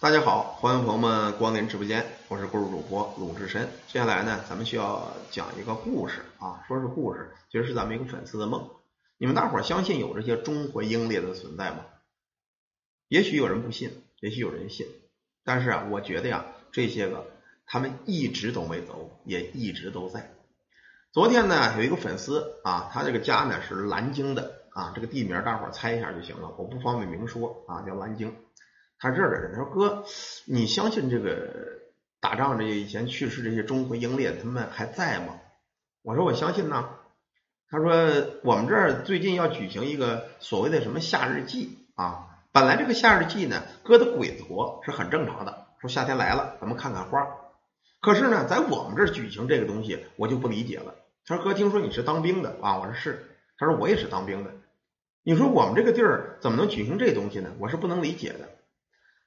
大家好，欢迎朋友们光临直播间，我是故事主播鲁智深。接下来呢，咱们需要讲一个故事啊，说是故事，其实是咱们一个粉丝的梦。你们大伙儿相信有这些钟魂英烈的存在吗？也许有人不信，也许有人信，但是啊，我觉得呀，这些个他们一直都没走，也一直都在。昨天呢，有一个粉丝啊，他这个家呢是南京的啊，这个地名大伙儿猜一下就行了，我不方便明说啊，叫南京。他这儿的人，他说哥，你相信这个打仗这些以前去世这些忠魂英烈他们还在吗？我说我相信呢。他说我们这儿最近要举行一个所谓的什么夏日祭啊，本来这个夏日祭呢，搁的鬼子活是很正常的，说夏天来了，咱们看看花。可是呢，在我们这儿举行这个东西，我就不理解了。他说哥，听说你是当兵的啊？我说是。他说我也是当兵的。你说我们这个地儿怎么能举行这东西呢？我是不能理解的。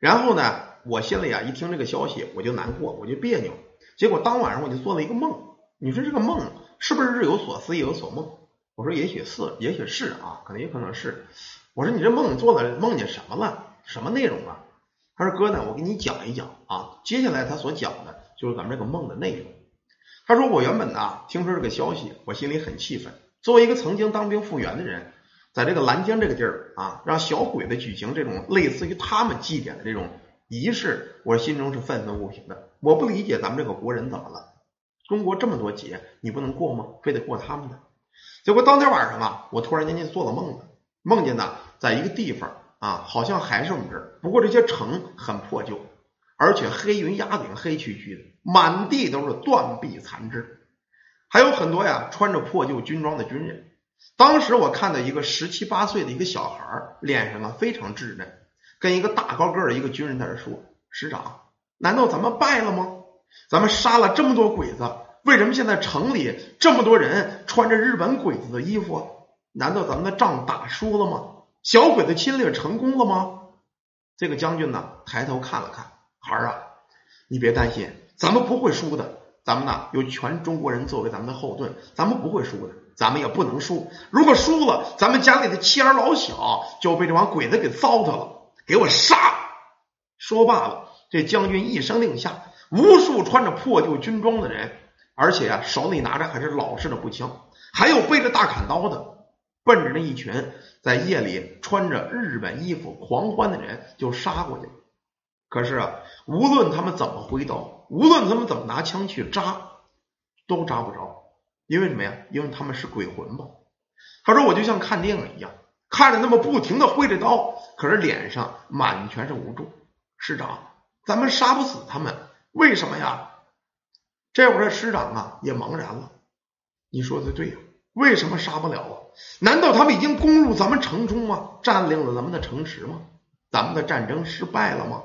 然后呢，我心里啊一听这个消息，我就难过，我就别扭。结果当晚上我就做了一个梦。你说这个梦是不是日有所思，夜有所梦？我说也许是，也许是啊，可能也可能是。我说你这梦做了，梦见什么了？什么内容啊？他说哥呢，我给你讲一讲啊。接下来他所讲的就是咱们这个梦的内容。他说我原本呢听说这个消息，我心里很气愤。作为一个曾经当兵复员的人。在这个南京这个地儿啊，让小鬼子举行这种类似于他们祭典的这种仪式，我心中是愤愤不平的。我不理解咱们这个国人怎么了？中国这么多节，你不能过吗？非得过他们的？结果当天晚上啊，我突然间就做了梦了，梦见呢，在一个地方啊，好像还是我们这儿，不过这些城很破旧，而且黑云压顶，黑黢黢的，满地都是断壁残肢，还有很多呀穿着破旧军装的军人。当时我看到一个十七八岁的一个小孩儿，脸上啊非常稚嫩，跟一个大高个的一个军人在这说：“师长，难道咱们败了吗？咱们杀了这么多鬼子，为什么现在城里这么多人穿着日本鬼子的衣服？难道咱们的仗打输了吗？小鬼子侵略成功了吗？”这个将军呢抬头看了看，孩儿啊，你别担心，咱们不会输的。咱们呢有全中国人作为咱们的后盾，咱们不会输的。咱们也不能输，如果输了，咱们家里的妻儿老小就被这帮鬼子给糟蹋了。给我杀！说罢了，这将军一声令下，无数穿着破旧军装的人，而且啊手里拿着还是老式的步枪，还有背着大砍刀的，奔着那一群在夜里穿着日本衣服狂欢的人就杀过去。可是啊，无论他们怎么挥刀，无论他们怎么拿枪去扎，都扎不着。因为什么呀？因为他们是鬼魂吧？他说我就像看电影一样，看着他们不停的挥着刀，可是脸上满全是无助。师长，咱们杀不死他们，为什么呀？这会儿师长啊也茫然了。你说的对呀，为什么杀不了啊？难道他们已经攻入咱们城中吗？占领了咱们的城池吗？咱们的战争失败了吗？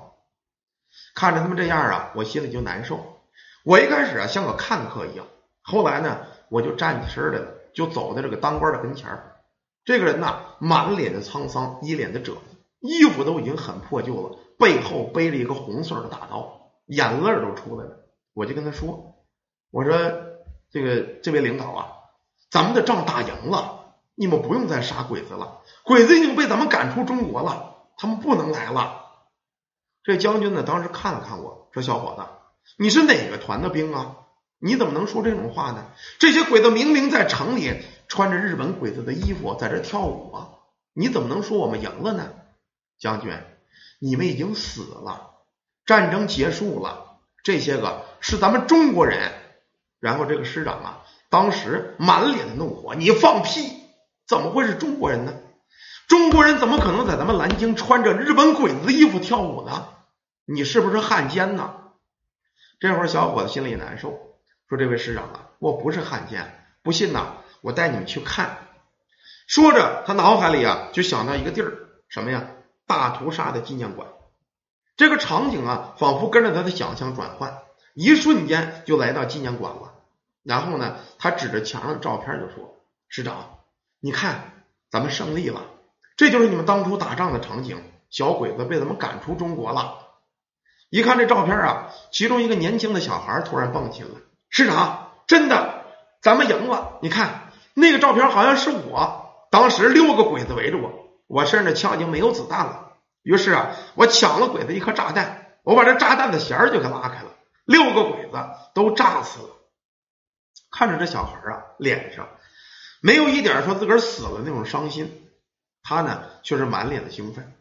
看着他们这样啊，我心里就难受。我一开始啊像个看客一样，后来呢？我就站起身来了，就走在这个当官的跟前儿。这个人呐，满脸的沧桑，一脸的褶子，衣服都已经很破旧了，背后背着一个红色的大刀，眼泪都出来了。我就跟他说：“我说这个这位领导啊，咱们的仗打赢了，你们不用再杀鬼子了，鬼子已经被咱们赶出中国了，他们不能来了。”这将军呢，当时看了看我说：“小伙子，你是哪个团的兵啊？”你怎么能说这种话呢？这些鬼子明明在城里穿着日本鬼子的衣服在这跳舞啊！你怎么能说我们赢了呢？将军，你们已经死了，战争结束了，这些个是咱们中国人。然后这个师长啊，当时满脸的怒火：“你放屁！怎么会是中国人呢？中国人怎么可能在咱们南京穿着日本鬼子的衣服跳舞呢？你是不是汉奸呢？”这会儿小伙子心里难受。说这位师长啊，我不是汉奸，不信呐，我带你们去看。说着，他脑海里啊就想到一个地儿，什么呀？大屠杀的纪念馆。这个场景啊，仿佛跟着他的想象转换，一瞬间就来到纪念馆了。然后呢，他指着墙上的照片就说：“师长，你看，咱们胜利了，这就是你们当初打仗的场景。小鬼子被咱们赶出中国了。”一看这照片啊，其中一个年轻的小孩突然蹦起来。市长，真的，咱们赢了！你看那个照片，好像是我。当时六个鬼子围着我，我身上的枪已经没有子弹了。于是啊，我抢了鬼子一颗炸弹，我把这炸弹的弦儿就给拉开了，六个鬼子都炸死了。看着这小孩啊，脸上没有一点说自个儿死了那种伤心，他呢却是满脸的兴奋。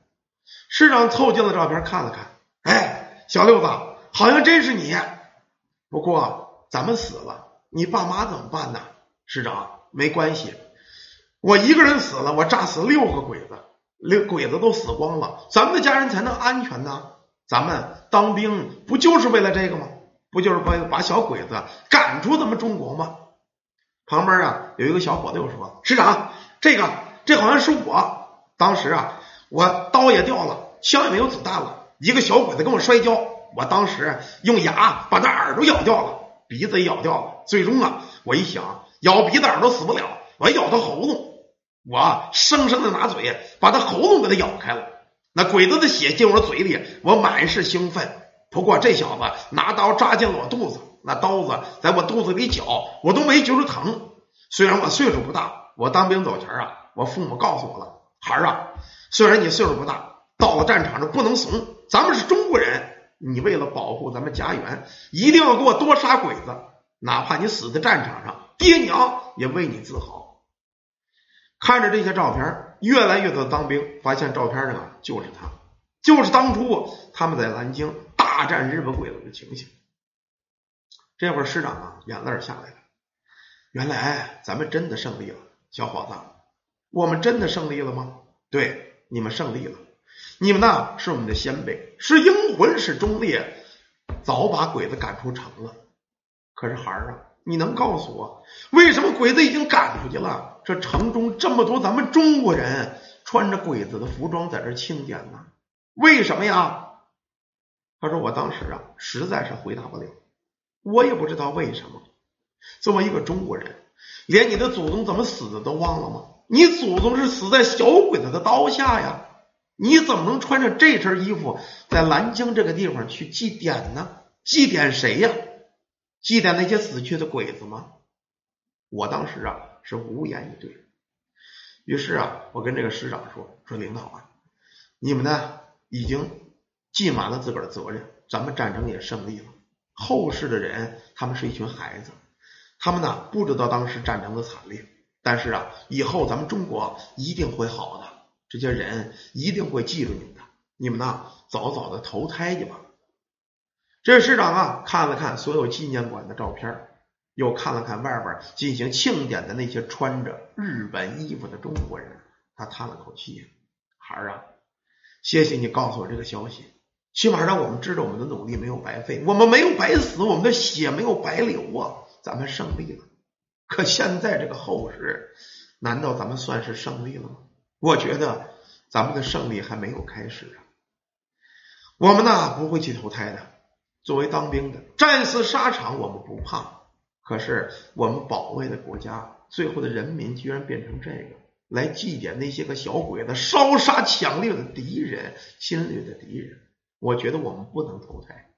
市长凑近了照片看了看，哎，小六子，好像真是你。不过咱们死了，你爸妈怎么办呢？师长，没关系，我一个人死了，我炸死六个鬼子，六鬼子都死光了，咱们的家人才能安全呢。咱们当兵不就是为了这个吗？不就是把把小鬼子赶出咱们中国吗？旁边啊有一个小伙子又说：“师长，这个这好像是我，当时啊我刀也掉了，枪也没有子弹了，一个小鬼子跟我摔跤，我当时用牙把他耳朵咬掉了，鼻子也咬掉了，最终啊我一想咬鼻子耳朵死不了，我咬他喉咙，我生生的拿嘴把他喉咙给他咬开了。”那鬼子的血进我嘴里，我满是兴奋。不过这小子拿刀扎进了我肚子，那刀子在我肚子里绞，我都没觉着疼。虽然我岁数不大，我当兵走前啊，我父母告诉我了，孩儿啊，虽然你岁数不大，到了战场上不能怂。咱们是中国人，你为了保护咱们家园，一定要给我多杀鬼子，哪怕你死在战场上，爹娘也为你自豪。看着这些照片。越来越多的当兵发现照片上啊，就是他，就是当初他们在南京大战日本鬼子的情形。这会儿师长啊，眼泪下来了。原来咱们真的胜利了，小伙子，我们真的胜利了吗？对，你们胜利了。你们呢，是我们的先辈，是英魂，是忠烈，早把鬼子赶出城了。可是孩儿啊。你能告诉我，为什么鬼子已经赶出去了？这城中这么多咱们中国人穿着鬼子的服装在这庆典呢？为什么呀？他说：“我当时啊，实在是回答不了，我也不知道为什么。作为一个中国人，连你的祖宗怎么死的都忘了吗？你祖宗是死在小鬼子的刀下呀！你怎么能穿着这身衣服在南京这个地方去祭奠呢？祭奠谁呀？”祭奠那些死去的鬼子吗？我当时啊是无言以对。于是啊，我跟这个师长说：“说领导啊，你们呢已经尽完了自个儿的责任，咱们战争也胜利了。后世的人，他们是一群孩子，他们呢不知道当时战争的惨烈，但是啊，以后咱们中国一定会好的，这些人一定会记住你们的。你们呢，早早的投胎去吧。”这市长啊，看了看所有纪念馆的照片，又看了看外边进行庆典的那些穿着日本衣服的中国人，他叹了口气：“孩儿啊，谢谢你告诉我这个消息，起码让我们知道我们的努力没有白费，我们没有白死，我们的血没有白流啊，咱们胜利了。可现在这个后世，难道咱们算是胜利了吗？我觉得咱们的胜利还没有开始啊。我们呢，不会去投胎的。”作为当兵的，战死沙场我们不怕，可是我们保卫的国家，最后的人民居然变成这个来祭奠那些个小鬼子，烧杀抢掠的敌人，侵略的敌人。我觉得我们不能投胎，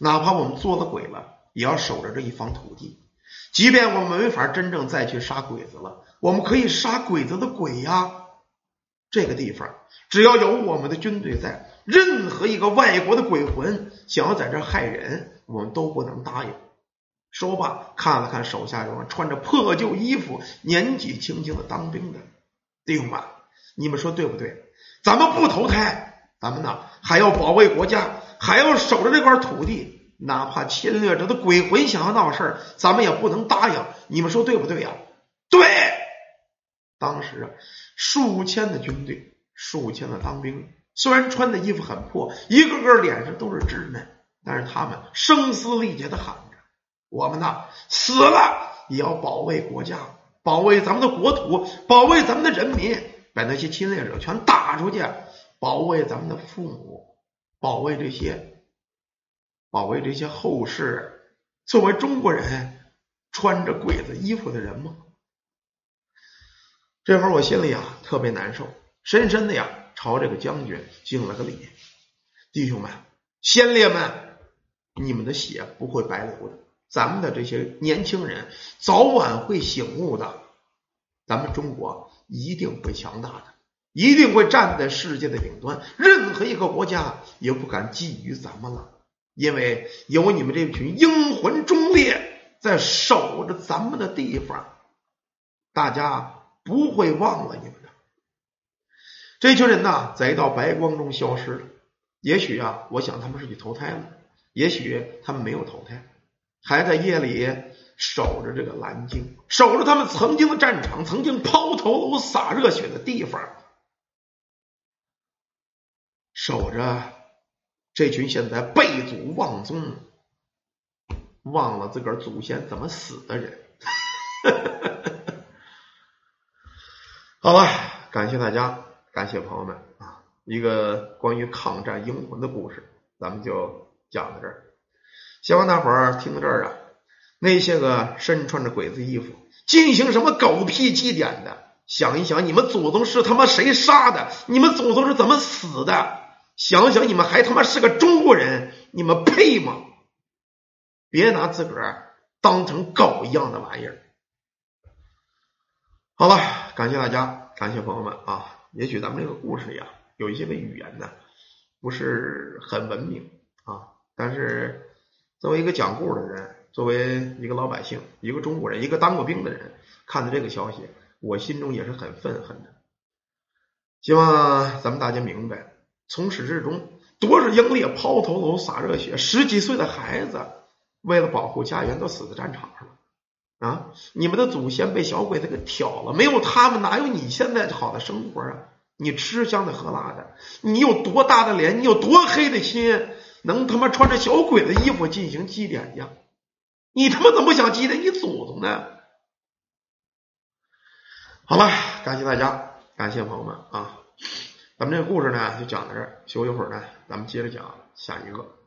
哪怕我们做了鬼了，也要守着这一方土地。即便我们没法真正再去杀鬼子了，我们可以杀鬼子的鬼呀。这个地方只要有我们的军队在。任何一个外国的鬼魂想要在这害人，我们都不能答应。说罢，看了看手下这穿着破旧衣服、年纪轻轻的当兵的弟兄们，你们说对不对？咱们不投胎，咱们呢还要保卫国家，还要守着这块土地，哪怕侵略者的鬼魂想要闹事儿，咱们也不能答应。你们说对不对呀？对。当时啊，数千的军队，数千的当兵。虽然穿的衣服很破，一个个脸上都是稚嫩，但是他们声嘶力竭的喊着：“我们呐，死了也要保卫国家，保卫咱们的国土，保卫咱们的人民，把那些侵略者全打出去，保卫咱们的父母，保卫这些，保卫这些后世作为中国人穿着鬼子衣服的人吗？”这会儿我心里啊特别难受，深深的呀。朝这个将军敬了个礼，弟兄们、先烈们，你们的血不会白流的。咱们的这些年轻人早晚会醒悟的，咱们中国一定会强大的。一定会站在世界的顶端，任何一个国家也不敢觊觎咱们了，因为有你们这群英魂忠烈在守着咱们的地方，大家不会忘了你们的。这群人呐，在一道白光中消失了。也许啊，我想他们是去投胎了，也许他们没有投胎，还在夜里守着这个蓝鲸，守着他们曾经的战场，曾经抛头颅洒热血的地方。守着这群现在背祖忘宗、忘了自个儿祖先怎么死的人。好了，感谢大家，感谢朋友们啊！一个关于抗战英魂的故事，咱们就讲到这儿。希望大伙儿听到这儿啊，那些个身穿着鬼子衣服进行什么狗屁祭典的，想一想，你们祖宗是他妈谁杀的？你们祖宗是怎么死的？想想你们还他妈是个中国人，你们配吗？别拿自个儿当成狗一样的玩意儿。好了，感谢大家，感谢朋友们啊！也许咱们这个故事里啊，有一些个语言呢不是很文明啊，但是作为一个讲故事的人，作为一个老百姓，一个中国人，一个当过兵的人，看到这个消息，我心中也是很愤恨的。希望咱们大家明白。从始至终，多少英烈抛头颅洒热血，十几岁的孩子为了保护家园都死在战场上了啊！你们的祖先被小鬼子给挑了，没有他们，哪有你现在好的生活啊？你吃香的喝辣的，你有多大的脸，你有多黑的心，能他妈穿着小鬼子衣服进行祭奠去？你他妈怎么不想祭奠你祖宗呢？好了，感谢大家，感谢朋友们啊！咱们这个故事呢，就讲到这儿。休息会儿呢，咱们接着讲下一个。